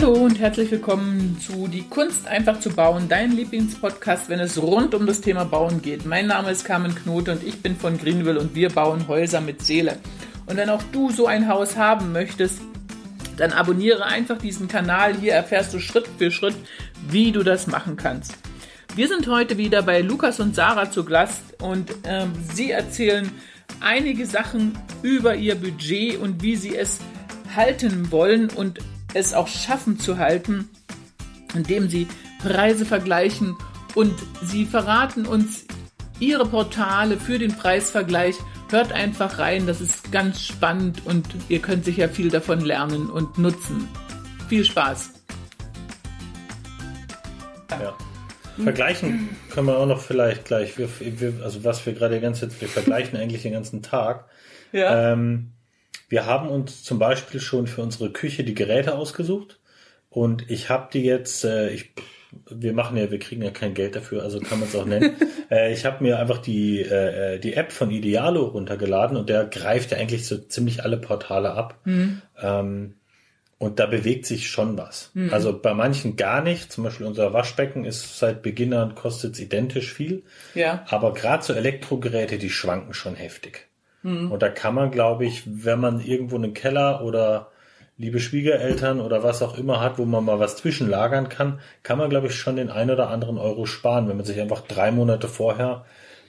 Hallo und herzlich willkommen zu Die Kunst einfach zu bauen, dein Lieblingspodcast, wenn es rund um das Thema Bauen geht. Mein Name ist Carmen Knote und ich bin von Greenville und wir bauen Häuser mit Seele. Und wenn auch du so ein Haus haben möchtest, dann abonniere einfach diesen Kanal. Hier erfährst du Schritt für Schritt, wie du das machen kannst. Wir sind heute wieder bei Lukas und Sarah zu Gast und ähm, sie erzählen einige Sachen über ihr Budget und wie sie es halten wollen und es auch schaffen zu halten, indem sie Preise vergleichen und sie verraten uns ihre Portale für den Preisvergleich. Hört einfach rein, das ist ganz spannend und ihr könnt sicher viel davon lernen und nutzen. Viel Spaß! Ja. Vergleichen können wir auch noch vielleicht gleich. Wir, wir, also was wir gerade die ganze Zeit, wir vergleichen eigentlich den ganzen Tag. Ja. Ähm, wir haben uns zum Beispiel schon für unsere Küche die Geräte ausgesucht und ich habe die jetzt, äh, ich, wir machen ja, wir kriegen ja kein Geld dafür, also kann man es auch nennen. äh, ich habe mir einfach die, äh, die App von Idealo runtergeladen und der greift ja eigentlich so ziemlich alle Portale ab. Mhm. Ähm, und da bewegt sich schon was. Mhm. Also bei manchen gar nicht. Zum Beispiel unser Waschbecken ist seit Beginn an kostet identisch viel. Ja. Aber gerade so Elektrogeräte, die schwanken schon heftig. Mhm. Und da kann man, glaube ich, wenn man irgendwo einen Keller oder liebe Schwiegereltern oder was auch immer hat, wo man mal was zwischenlagern kann, kann man, glaube ich, schon den ein oder anderen Euro sparen, wenn man sich einfach drei Monate vorher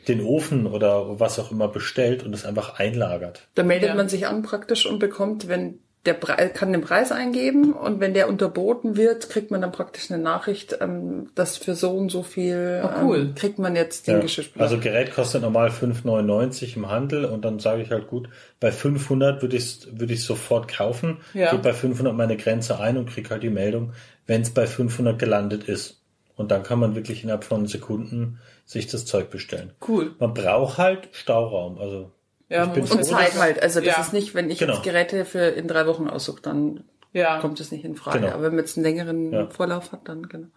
den Ofen oder was auch immer bestellt und es einfach einlagert. Da meldet ja. man sich an praktisch und bekommt, wenn der Preis, kann den Preis eingeben und wenn der unterboten wird, kriegt man dann praktisch eine Nachricht, ähm, dass für so und so viel oh, cool. ähm, kriegt man jetzt den ja. Geschirrspüler. Also Gerät kostet normal 5,99 im Handel und dann sage ich halt gut, bei 500 würde ich würde ich sofort kaufen, ja. gebe bei 500 meine Grenze ein und krieg halt die Meldung, wenn es bei 500 gelandet ist. Und dann kann man wirklich innerhalb von Sekunden sich das Zeug bestellen. Cool. Man braucht halt Stauraum, also ja, und froh, Zeit halt. Also das ja. ist nicht, wenn ich genau. jetzt Geräte für in drei Wochen aussuche, dann ja. kommt es nicht in Frage. Genau. Aber wenn man jetzt einen längeren ja. Vorlauf hat, dann genau.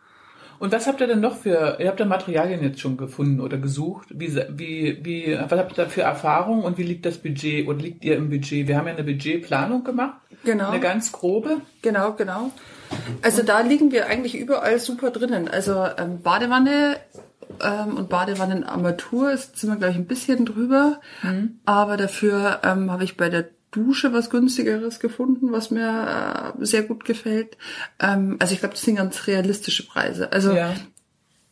Und was habt ihr denn noch für, ihr habt ja Materialien jetzt schon gefunden oder gesucht? Wie, wie, wie, was habt ihr da für Erfahrung und wie liegt das Budget oder liegt ihr im Budget? Wir haben ja eine Budgetplanung gemacht. Genau. Eine ganz grobe. Genau, genau. Also da liegen wir eigentlich überall super drinnen. Also ähm, Badewanne ähm, und Badewannenarmatur sind wir, glaube ich, ein bisschen drüber. Mhm. Aber dafür ähm, habe ich bei der Dusche was günstigeres gefunden, was mir äh, sehr gut gefällt. Ähm, also ich glaube, das sind ganz realistische Preise. Also ja.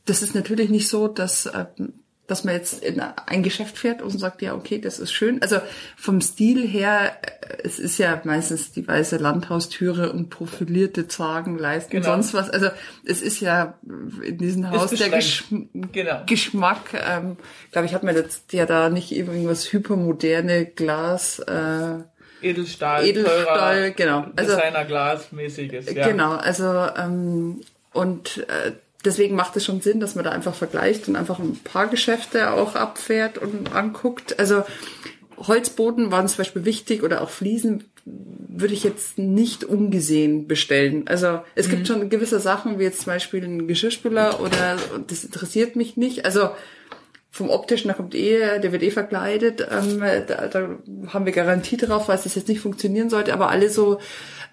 das ist natürlich nicht so, dass ähm, dass man jetzt in ein Geschäft fährt und sagt, ja, okay, das ist schön. Also vom Stil her, äh, es ist ja meistens die weiße Landhaustüre und profilierte Zagen, Leisten, genau. sonst was. Also es ist ja in diesem Haus der Gesch genau. Geschmack, ähm, glaube ich, hat man jetzt ja da nicht irgendwas hypermoderne Glas. Äh, Edelstahl, Edelstahl, teurer, genau. Also Designer-Glas-mäßiges, ja. Genau, also ähm, und äh, deswegen macht es schon Sinn, dass man da einfach vergleicht und einfach ein paar Geschäfte auch abfährt und anguckt. Also Holzboden waren zum Beispiel wichtig oder auch Fliesen würde ich jetzt nicht ungesehen bestellen. Also es mhm. gibt schon gewisse Sachen, wie jetzt zum Beispiel ein Geschirrspüler oder das interessiert mich nicht. Also vom optischen, da kommt eh, der wird eh verkleidet, ähm, da, da haben wir Garantie drauf, weil es jetzt nicht funktionieren sollte, aber alle so,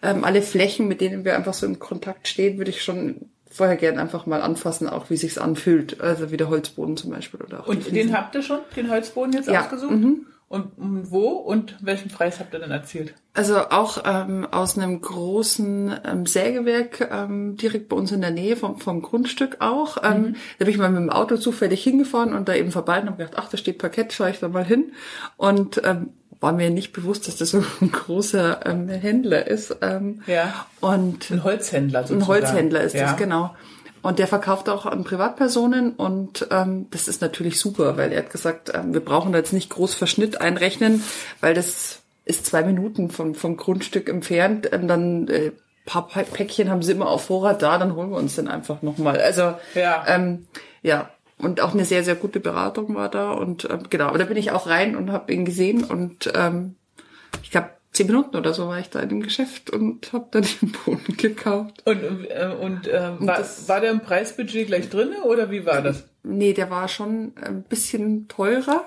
ähm, alle Flächen, mit denen wir einfach so in Kontakt stehen, würde ich schon vorher gern einfach mal anfassen, auch wie sich's anfühlt. Also wie der Holzboden zum Beispiel oder auch. Und den habt ihr schon, den Holzboden jetzt ja. ausgesucht? Mhm. Und, und wo und welchen Preis habt ihr denn erzielt? Also auch ähm, aus einem großen ähm, Sägewerk ähm, direkt bei uns in der Nähe vom, vom Grundstück auch. Ähm, mhm. Da bin ich mal mit dem Auto zufällig hingefahren und da eben vorbei und habe gedacht, ach, da steht Parkett, schaue ich da mal hin. Und ähm, war mir nicht bewusst, dass das so ein großer ähm, Händler ist. Ähm, ja. Und ein Holzhändler sozusagen. Ein Holzhändler ist ja. das, genau. Und der verkauft auch an Privatpersonen und ähm, das ist natürlich super, weil er hat gesagt, ähm, wir brauchen da jetzt nicht groß Verschnitt einrechnen, weil das ist zwei Minuten vom, vom Grundstück entfernt. Ähm, dann äh, paar Päckchen haben sie immer auf Vorrat da, dann holen wir uns den einfach nochmal. Also ja. Ähm, ja, und auch eine sehr, sehr gute Beratung war da. Und ähm, genau, aber da bin ich auch rein und habe ihn gesehen und ähm, ich glaube, zehn Minuten oder so war ich da in dem Geschäft und habe dann den Boden gekauft. Und, äh, und, äh, und war, das, war der im Preisbudget gleich drin oder wie war das? Nee, der war schon ein bisschen teurer.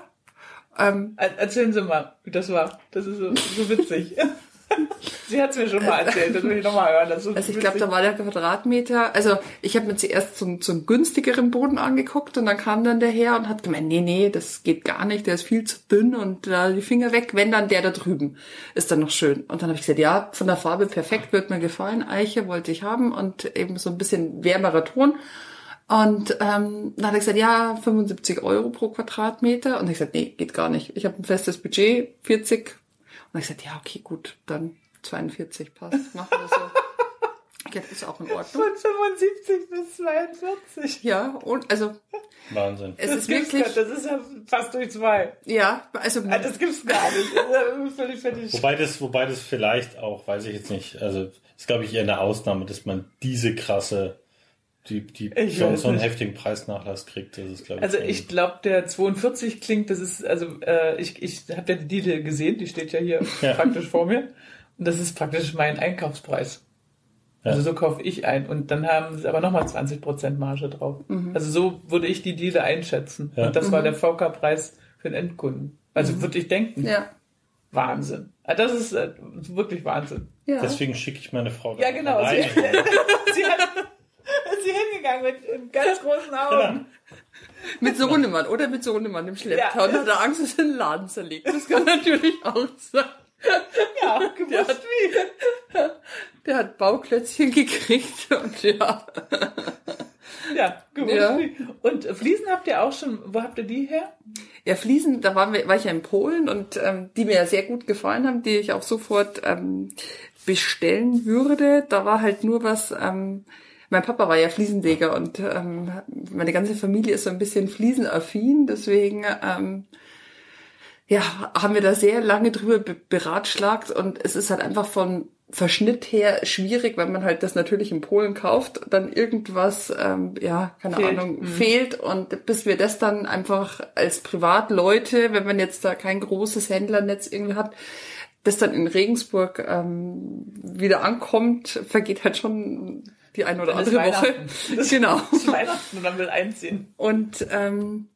Ähm, Erzählen Sie mal, wie das war. Das ist so, so witzig. Sie hat es mir schon mal erzählt, das will ich nochmal hören. also ich glaube, da war der Quadratmeter, also ich habe mir zuerst so, so einen günstigeren Boden angeguckt und dann kam dann der her und hat gemeint, nee, nee, das geht gar nicht, der ist viel zu dünn und äh, die Finger weg, wenn dann der da drüben ist dann noch schön. Und dann habe ich gesagt, ja, von der Farbe perfekt, wird mir gefallen, Eiche wollte ich haben und eben so ein bisschen wärmerer Ton. Und ähm, dann hat er gesagt, ja, 75 Euro pro Quadratmeter. Und ich gesagt, nee, geht gar nicht. Ich habe ein festes Budget, 40. Und ich gesagt, ja, okay, gut, dann 42 passt. Machen wir so. Ja, das ist auch in Ordnung. Von 75 bis 42. Ja, und also. Wahnsinn. Es das ist wirklich. Das ist ja fast durch zwei. Ja, also. also das gibt's gar nicht. völlig, völlig. Wobei das, wobei das vielleicht auch, weiß ich jetzt nicht, also, ist glaube ich eher eine Ausnahme, dass man diese krasse die, die so, so einen heftigen Preisnachlass kriegt. Das ist, glaube ich, also ich glaube, der 42 klingt, das ist, also äh, ich, ich habe ja die Diele gesehen, die steht ja hier ja. praktisch vor mir. Und das ist praktisch mein Einkaufspreis. Ja. Also so kaufe ich ein. Und dann haben sie aber nochmal 20% Marge drauf. Mhm. Also so würde ich die Diele einschätzen. Ja. Und das mhm. war der VK-Preis für den Endkunden. Also mhm. würde ich denken. Ja. Wahnsinn. Das ist äh, wirklich Wahnsinn. Ja. Deswegen schicke ich meine Frau da Ja, genau. Sie, sie hat ist sie hingegangen mit ganz großen Augen. mit so Sohnemann oder mit so Sohnemann im Schlepptau ja. und hat Angst, dass er den Laden zerlegt. Das kann natürlich auch sein. Ja, gewusst der hat, wie. Der hat Bauklötzchen gekriegt und ja. Ja, gewusst ja. wie. Und Fliesen habt ihr auch schon, wo habt ihr die her? Ja, Fliesen, da waren wir, war ich ja in Polen und ähm, die mir ja sehr gut gefallen haben, die ich auch sofort ähm, bestellen würde. Da war halt nur was, ähm, mein Papa war ja Fliesenleger und ähm, meine ganze Familie ist so ein bisschen fliesenaffin, deswegen ähm, ja, haben wir da sehr lange drüber beratschlagt und es ist halt einfach von Verschnitt her schwierig, wenn man halt das natürlich in Polen kauft, dann irgendwas, ähm, ja, keine fehlt. Ahnung, mhm. fehlt und bis wir das dann einfach als Privatleute, wenn man jetzt da kein großes Händlernetz irgendwie hat, das dann in Regensburg ähm, wieder ankommt, vergeht halt schon die eine oder andere Woche. genau. Das Weihnachten und dann will einziehen. Und ähm,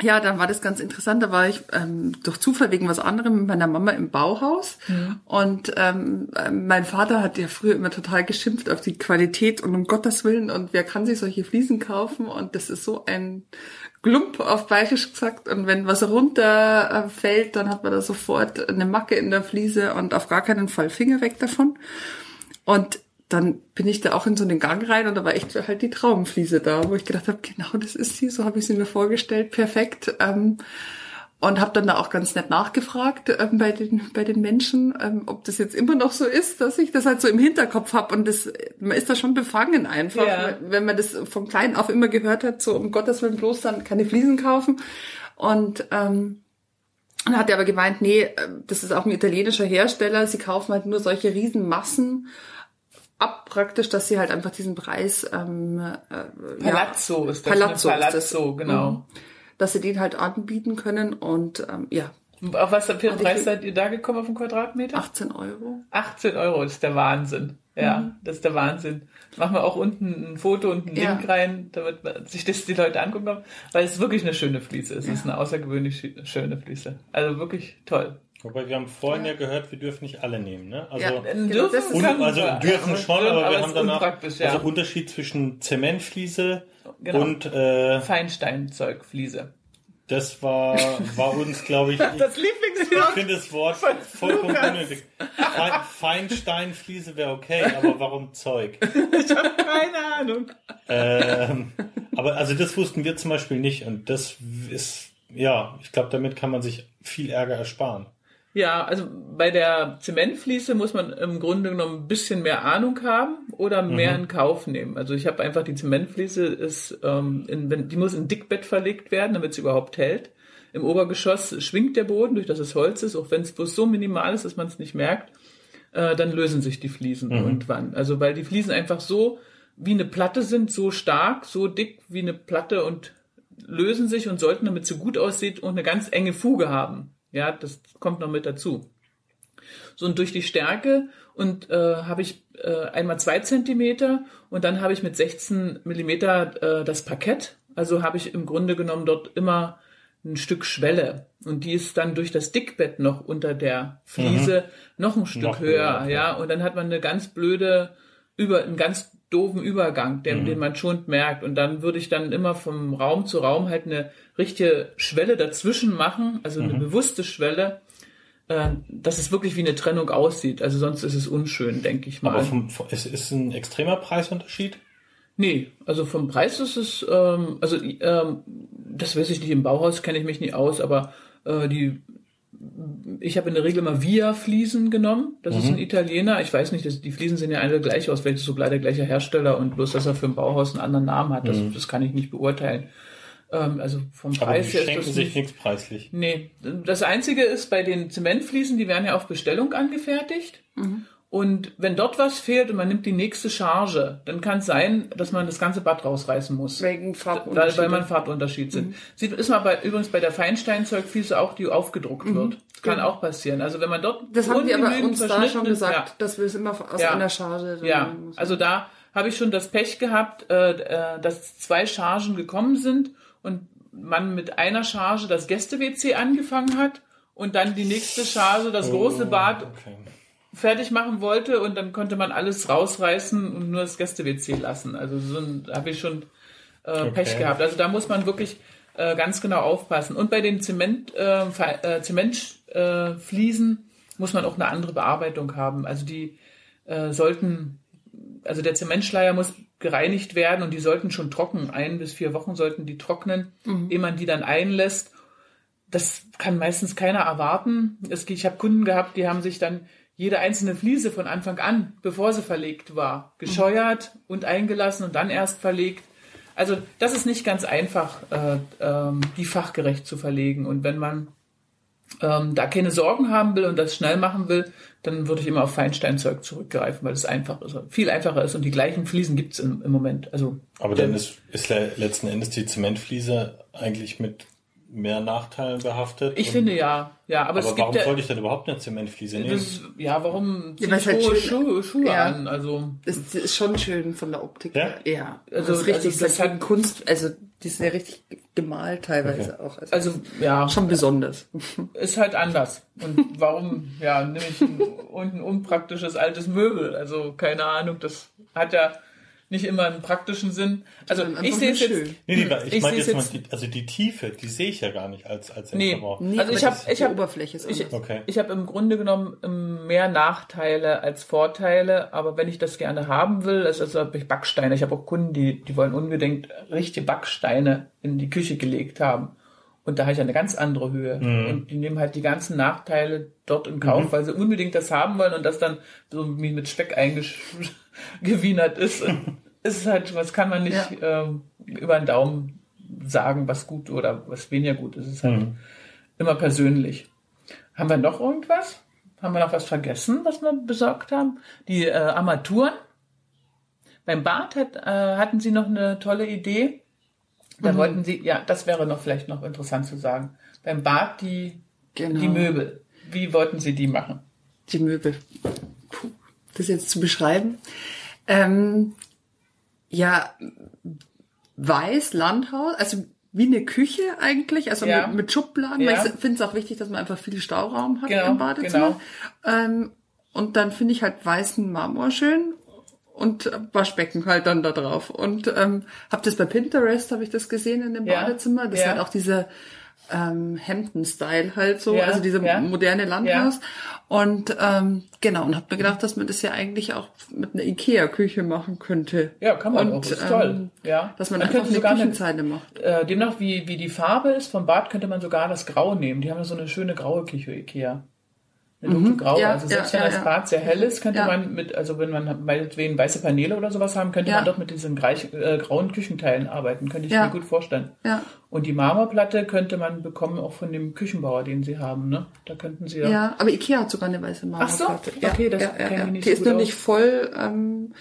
ja, dann war das ganz interessant. Da war ich ähm, durch Zufall wegen was anderem mit meiner Mama im Bauhaus. Mhm. Und ähm, mein Vater hat ja früher immer total geschimpft auf die Qualität und um Gottes Willen und wer kann sich solche Fliesen kaufen? Und das ist so ein Glump auf Bayerisch gesagt. Und wenn was runterfällt, dann hat man da sofort eine Macke in der Fliese und auf gar keinen Fall Finger weg davon. Und dann bin ich da auch in so einen Gang rein und da war echt halt die Traumfliese da, wo ich gedacht habe, genau das ist sie, so habe ich sie mir vorgestellt, perfekt. Ähm, und habe dann da auch ganz nett nachgefragt ähm, bei den bei den Menschen, ähm, ob das jetzt immer noch so ist, dass ich das halt so im Hinterkopf habe und das man ist da schon befangen einfach, ja. wenn man das von klein auf immer gehört hat, so um Gottes Willen bloß dann keine Fliesen kaufen und ähm, dann hat er aber gemeint, nee, äh, das ist auch ein italienischer Hersteller, sie kaufen halt nur solche Riesenmassen ab praktisch, dass sie halt einfach diesen Preis ähm, äh, Palazzo ja, ist das. Palazzo, ne? Palazzo ist das, genau. Mhm. Dass sie den halt anbieten können und ähm, ja. Auf was für einen Preis seid ihr da gekommen auf den Quadratmeter? 18 Euro. 18 Euro, das ist der Wahnsinn. Ja, mhm. das ist der Wahnsinn. Machen wir auch unten ein Foto und einen ja. Link rein, damit man sich das die Leute angucken können, weil es wirklich eine schöne Fliese ist. Es ja. ist eine außergewöhnlich schöne Fliese. Also wirklich toll. Wobei wir haben vorhin ja, gehört, wir dürfen nicht alle nehmen, ne? Also ja, dürfen, un, also dürfen schon, aber, aber wir haben danach ja. also Unterschied zwischen Zementfliese genau. und äh, Feinsteinzeugfliese. Das war, war uns, glaube ich, das Lieblingswort. Ich finde das Wort vollkommen unnötig. Feinsteinfliese wäre okay, aber warum Zeug? Ich habe keine Ahnung. Ähm, aber also das wussten wir zum Beispiel nicht und das ist, ja, ich glaube, damit kann man sich viel Ärger ersparen. Ja, also bei der Zementfliese muss man im Grunde genommen ein bisschen mehr Ahnung haben oder mehr mhm. in Kauf nehmen. Also ich habe einfach die Zementfliese ist, ähm, in, die muss in Dickbett verlegt werden, damit sie überhaupt hält. Im Obergeschoss schwingt der Boden, durch das es Holz ist, auch wenn es bloß so minimal ist, dass man es nicht merkt, äh, dann lösen sich die Fliesen mhm. irgendwann. Also weil die Fliesen einfach so wie eine Platte sind, so stark, so dick wie eine Platte und lösen sich und sollten, damit sie gut aussieht und eine ganz enge Fuge haben. Ja, das kommt noch mit dazu. So und durch die Stärke und äh, habe ich äh, einmal zwei Zentimeter und dann habe ich mit 16 Millimeter äh, das Parkett. Also habe ich im Grunde genommen dort immer ein Stück Schwelle und die ist dann durch das Dickbett noch unter der Fliese mhm. noch ein Stück noch höher, höher, ja. Und dann hat man eine ganz blöde, über, einen ganz doofen Übergang, den, mhm. den man schon merkt. Und dann würde ich dann immer vom Raum zu Raum halt eine richtige Schwelle dazwischen machen, also eine mhm. bewusste Schwelle, äh, dass es wirklich wie eine Trennung aussieht. Also sonst ist es unschön, denke ich mal. Aber vom, ist, ist ein extremer Preisunterschied? Nee, also vom Preis ist es, ähm, also ähm, das weiß ich nicht, im Bauhaus kenne ich mich nicht aus, aber äh, die ich habe in der Regel mal Via-Fliesen genommen. Das mhm. ist ein Italiener. Ich weiß nicht, das, die Fliesen sehen ja alle gleich aus. Vielleicht ist sogar der gleiche Hersteller und bloß, dass er für ein Bauhaus einen anderen Namen hat, das, mhm. das kann ich nicht beurteilen. Ähm, also vom Aber Preis her ist das sich nichts preislich. Nee, das Einzige ist bei den Zementfliesen, die werden ja auf Bestellung angefertigt. Mhm. Und wenn dort was fehlt und man nimmt die nächste Charge, dann kann es sein, dass man das ganze Bad rausreißen muss. Wegen Farbunterschied. Weil, weil man Farbunterschied sind. Mhm. Sieht, ist mal bei, übrigens bei der Feinsteinzeugfliese auch, die aufgedruckt mhm. wird. Das kann ja. auch passieren. Also wenn man dort Das haben die aber uns da schon gesagt, ja. dass wir es immer aus ja. einer Charge. Ja, also da habe ich schon das Pech gehabt, äh, äh, dass zwei Chargen gekommen sind und man mit einer Charge das Gäste-WC angefangen hat und dann die nächste Charge das oh, große Bad okay fertig machen wollte und dann konnte man alles rausreißen und nur das Gäste-WC lassen. Also so habe ich schon äh, okay. Pech gehabt. Also da muss man wirklich äh, ganz genau aufpassen. Und bei den Zement, äh, äh, Zementfliesen äh, muss man auch eine andere Bearbeitung haben. Also die äh, sollten, also der Zementschleier muss gereinigt werden und die sollten schon trocken. Ein bis vier Wochen sollten die trocknen, mhm. ehe man die dann einlässt. Das kann meistens keiner erwarten. Es, ich habe Kunden gehabt, die haben sich dann jede einzelne Fliese von Anfang an, bevor sie verlegt war, gescheuert und eingelassen und dann erst verlegt. Also das ist nicht ganz einfach, äh, ähm, die fachgerecht zu verlegen. Und wenn man ähm, da keine Sorgen haben will und das schnell machen will, dann würde ich immer auf Feinsteinzeug zurückgreifen, weil es einfach ist, viel einfacher ist und die gleichen Fliesen gibt's im, im Moment. Also aber dann ist, ist letzten Endes die Zementfliese eigentlich mit mehr Nachteilen behaftet. Ich finde ja, ja, aber, aber es warum gibt sollte ich denn überhaupt eine Zementfliese nehmen? Das, ja, warum ja, ziehe ich halt Schuhe, Schuhe ja. an? Also das ist schon schön von der Optik. Ja, ja. Also, das ist richtig, also das, hat Kunst, also die ist ja richtig gemalt teilweise okay. auch. Also, also ja, schon besonders. Ist halt anders. Und warum? ja, nehme ich ein, ein unpraktisches altes Möbel? Also keine Ahnung. Das hat ja nicht immer im praktischen Sinn. Also ich sehe es jetzt. Nee, die, ich, ich meine jetzt, mal, die, also die Tiefe, die sehe ich ja gar nicht als als nee, nee, also ich habe ich habe Oberfläche ist ich, okay. ich habe im Grunde genommen ähm, mehr Nachteile als Vorteile, aber wenn ich das gerne haben will, ist also habe ich Backsteine. Ich habe auch Kunden, die die wollen unbedingt richtige Backsteine in die Küche gelegt haben. Und da habe ich eine ganz andere Höhe. Mhm. Und die nehmen halt die ganzen Nachteile dort in Kauf, mhm. weil sie unbedingt das haben wollen und das dann so wie mit Speck eingewienert ist. Und ist halt, was kann man nicht ja. ähm, über den Daumen sagen, was gut oder was weniger gut ist. Es ist halt mhm. immer persönlich. Haben wir noch irgendwas? Haben wir noch was vergessen, was wir besorgt haben? Die äh, Armaturen. Beim Bad hat, äh, hatten Sie noch eine tolle Idee. Da mhm. wollten sie, ja, das wäre noch vielleicht noch interessant zu sagen. Beim Bad die, genau. die Möbel. Wie wollten Sie die machen? Die Möbel. Puh, das jetzt zu beschreiben. Ähm, ja, weiß, Landhaus, also wie eine Küche eigentlich, also ja. mit, mit, Schubladen. Ja. Ich finde es auch wichtig, dass man einfach viel Stauraum hat genau, im Badezimmer. Genau. Ähm, und dann finde ich halt weißen Marmor schön und Waschbecken halt dann da drauf. Und ähm, habe das bei Pinterest, habe ich das gesehen in dem ja. Badezimmer. Das ja. halt auch diese ähm, Hampton-Style halt so, ja. also diese ja. moderne Landhaus. Und ähm, genau, und habe mir gedacht, dass man das ja eigentlich auch mit einer Ikea-Küche machen könnte. Ja, kann man und, auch, ist toll. Ähm, ja. Dass man dann einfach eine Küchenzeile macht. Äh, demnach, wie, wie die Farbe ist vom Bad, könnte man sogar das Grau nehmen. Die haben ja so eine schöne graue Küche, Ikea eine dunkelgraue. Mhm, ja, also selbst ja, wenn das Bad sehr hell ist, könnte man mit, also wenn man meinetwegen weiße Paneele oder sowas haben, könnte man doch mit diesen greich, äh, grauen Küchenteilen arbeiten, könnte ich mir gut vorstellen. Ja. Und die Marmorplatte könnte man bekommen auch von dem Küchenbauer, den sie haben, ne? Da könnten sie ja. Ja, aber Ikea hat sogar eine weiße Marmorplatte. Ach so? Okay, das ja, kenne ich nicht Die so ist noch nicht voll, ähm,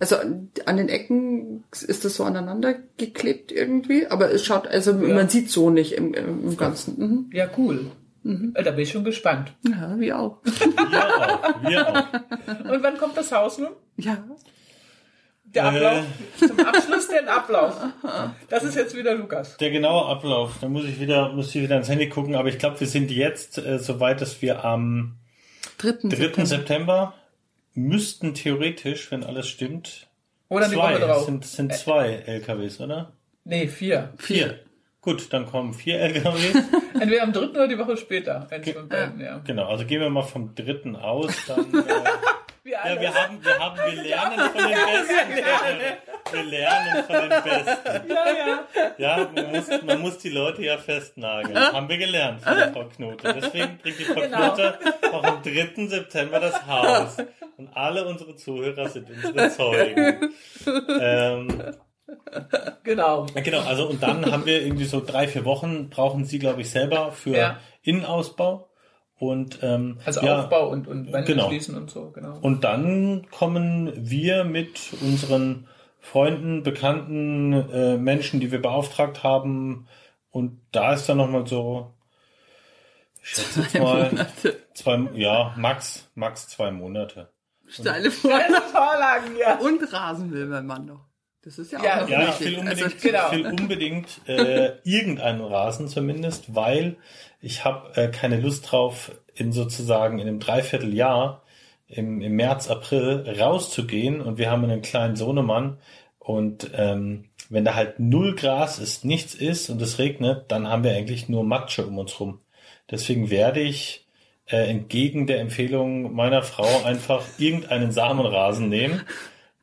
also an den Ecken ist das so aneinander geklebt irgendwie, aber es schaut, also man sieht so nicht im, im Ganzen. Mhm. Ja, cool. Mhm. Da bin ich schon gespannt. Ja, wir auch. wir auch. Wir auch. Und wann kommt das Haus nun? Ja. Der Ablauf. Äh, zum Abschluss den Ablauf. Das ist jetzt wieder Lukas. Der genaue Ablauf. Da muss ich wieder, muss ich wieder ins Handy gucken. Aber ich glaube, wir sind jetzt äh, so weit, dass wir am 3. 3. September. September müssten theoretisch, wenn alles stimmt, oder zwei, die Woche drauf. Sind, sind zwei LKWs, oder? Nee, vier. Vier. Gut, dann kommen vier LKWs. Entweder am dritten oder die Woche später. Ge beiden, ja. Genau, also gehen wir mal vom dritten aus. Dann, äh, wir ja, wir haben, wir haben, wir lernen von den Besten. Wir lernen von den Besten. Ja, ja. Ja, man muss, man muss die Leute ja festnageln. Haben wir gelernt von der Frau Knote. Deswegen bringt die Frau genau. Knote auch am 3. September das Haus. Und alle unsere Zuhörer sind unsere Zeugen. Ähm, Genau. Genau, also und dann haben wir irgendwie so drei, vier Wochen brauchen sie, glaube ich, selber für ja. Innenausbau. Und ähm, also ja, Aufbau und, und Wände genau. schließen und so, genau. Und dann kommen wir mit unseren Freunden, Bekannten, äh, Menschen, die wir beauftragt haben. Und da ist dann nochmal so, ich schätze jetzt mal, zwei, ja, max, max zwei Monate. Steile Vorlagen. Steile Vorlagen, ja. Und Rasen will mein Mann noch. Das ist ja auch ja, ja ich will unbedingt, also, genau. ich will unbedingt äh, irgendeinen Rasen zumindest, weil ich habe äh, keine Lust drauf, in sozusagen in einem Dreivierteljahr im, im März, April rauszugehen und wir haben einen kleinen Sohnemann und ähm, wenn da halt null Gras ist, nichts ist und es regnet, dann haben wir eigentlich nur Matsche um uns rum. Deswegen werde ich äh, entgegen der Empfehlung meiner Frau einfach irgendeinen Samenrasen nehmen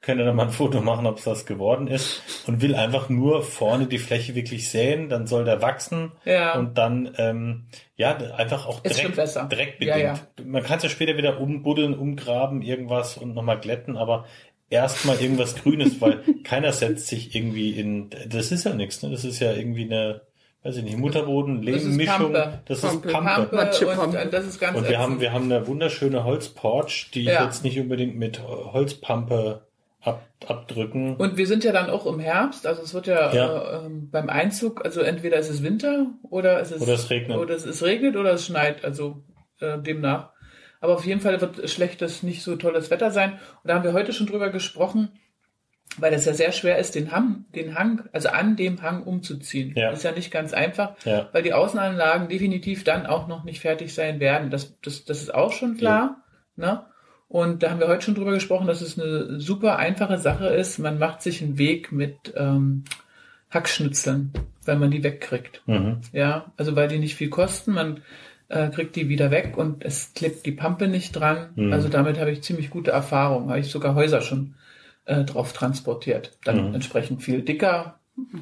könnt ihr dann mal ein Foto machen, ob es das geworden ist und will einfach nur vorne die Fläche wirklich säen, dann soll der wachsen ja. und dann ähm, ja einfach auch Dreck, Dreck bedingt. Ja, ja. Man kann es ja später wieder umbuddeln, umgraben, irgendwas und nochmal glätten, aber erstmal irgendwas Grünes, weil keiner setzt sich irgendwie in das ist ja nichts, ne? Das ist ja irgendwie eine weiß ich nicht, Mutterboden, Lehmmischung, das ist Pampe. Pampe. Pampe. Und, und, das ist ganz und wir haben, wir haben eine wunderschöne Holzporch, die ja. ich jetzt nicht unbedingt mit Holzpampe ab, abdrücken. Und wir sind ja dann auch im Herbst, also es wird ja, ja. Äh, beim Einzug, also entweder ist es Winter oder es ist oder es regnet oder es, es regnet oder es schneit, also äh, demnach. Aber auf jeden Fall wird schlechtes, nicht so tolles Wetter sein. Und da haben wir heute schon drüber gesprochen, weil es ja sehr schwer ist, den Hang, den Hang, also an dem Hang umzuziehen. Ja. Das ist ja nicht ganz einfach, ja. weil die Außenanlagen definitiv dann auch noch nicht fertig sein werden. Das, das, das ist auch schon klar. Ja. Ne? Und da haben wir heute schon drüber gesprochen, dass es eine super einfache Sache ist. Man macht sich einen Weg mit ähm, Hackschnitzeln, weil man die wegkriegt. Mhm. Ja, also weil die nicht viel kosten. Man äh, kriegt die wieder weg und es klebt die Pampe nicht dran. Mhm. Also damit habe ich ziemlich gute Erfahrungen. Habe ich sogar Häuser schon äh, drauf transportiert. Dann mhm. entsprechend viel dicker.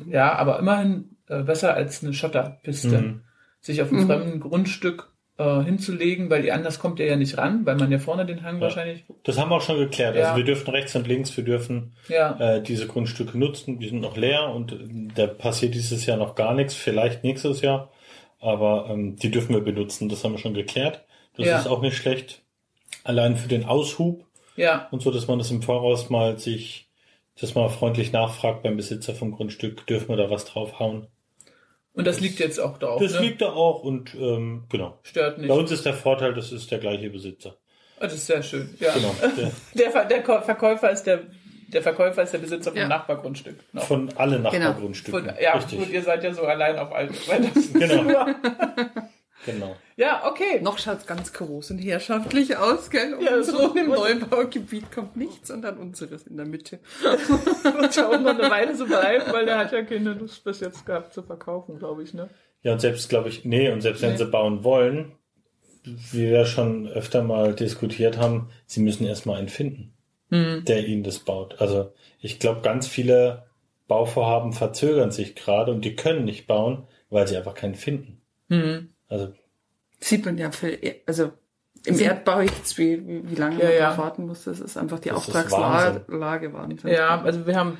Ja, aber immerhin äh, besser als eine Schotterpiste. Mhm. Sich auf einem mhm. fremden Grundstück äh, hinzulegen, weil die anders kommt ihr ja nicht ran, weil man ja vorne den Hang ja. wahrscheinlich. Das haben wir auch schon geklärt. Also ja. Also wir dürfen rechts und links, wir dürfen ja. äh, diese Grundstücke nutzen, die sind noch leer und da passiert dieses Jahr noch gar nichts, vielleicht nächstes Jahr, aber ähm, die dürfen wir benutzen, das haben wir schon geklärt. Das ist auch nicht schlecht. Allein für den Aushub ja. und so, dass man das im Voraus mal sich, dass man freundlich nachfragt beim Besitzer vom Grundstück, dürfen wir da was draufhauen. Und das liegt jetzt auch da auch. Das ne? liegt da auch und ähm, genau. Stört nicht. Bei uns ist der Vorteil, das ist der gleiche Besitzer. Oh, das ist sehr schön. Ja. Genau. Der, der, der Verkäufer ist der der Verkäufer ist der Besitzer vom ja. Nachbargrundstück. No. Von allen genau. Nachbargrundstücken. Genau. Von, ja, Richtig. gut, ihr seid ja so allein auf allen. genau. Genau. Ja, okay. Noch schaut's ganz groß und herrschaftlich aus, gell? Und ja, so im Neubaugebiet kommt nichts und dann unseres in der Mitte. Ja auch noch eine Weile so bleiben, weil der hat ja keine Lust bis jetzt gehabt zu verkaufen, glaube ich, ne? Ja, und selbst, glaube ich, nee, und selbst nee. wenn sie bauen wollen, wie wir schon öfter mal diskutiert haben, sie müssen erstmal einen finden, mhm. der ihnen das baut. Also ich glaube, ganz viele Bauvorhaben verzögern sich gerade und die können nicht bauen, weil sie einfach keinen finden. Mhm. Also sieht man ja für, also im Erdbau jetzt, wie, wie, wie lange ja, man ja. warten muss, das ist einfach die das Auftragslage Wahnsinn. Ja, also wir haben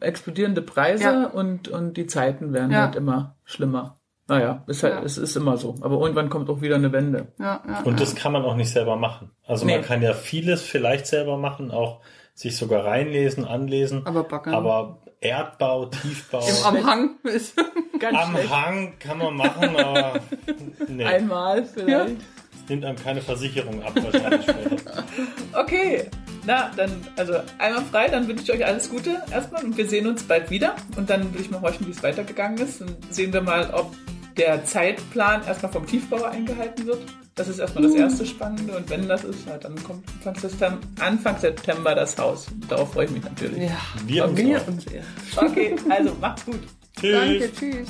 explodierende Preise ja. und, und die Zeiten werden ja. halt immer schlimmer. Naja, ist halt, es ist immer so. Aber irgendwann kommt auch wieder eine Wende. Ja, ja, und das kann man auch nicht selber machen. Also nee. man kann ja vieles vielleicht selber machen, auch sich sogar reinlesen, anlesen. Aber backern. Aber Erdbau, Tiefbau. Im, am Hang ist ganz Am schlecht. Hang kann man machen, aber nee. Einmal vielleicht. Es nimmt einem keine Versicherung ab wahrscheinlich später. Okay, Na, dann, also einmal frei, dann wünsche ich euch alles Gute erstmal und wir sehen uns bald wieder. Und dann will ich mal horchen, wie es weitergegangen ist. Und sehen wir mal, ob der Zeitplan erstmal vom Tiefbauer eingehalten wird. Das ist erstmal das erste Spannende. Und wenn das ist, dann kommt Anfang September das Haus. Darauf freue ich mich natürlich. Ja, wir, uns, wir uns, ja. Okay, also macht's gut. Tschüss. Danke, tschüss.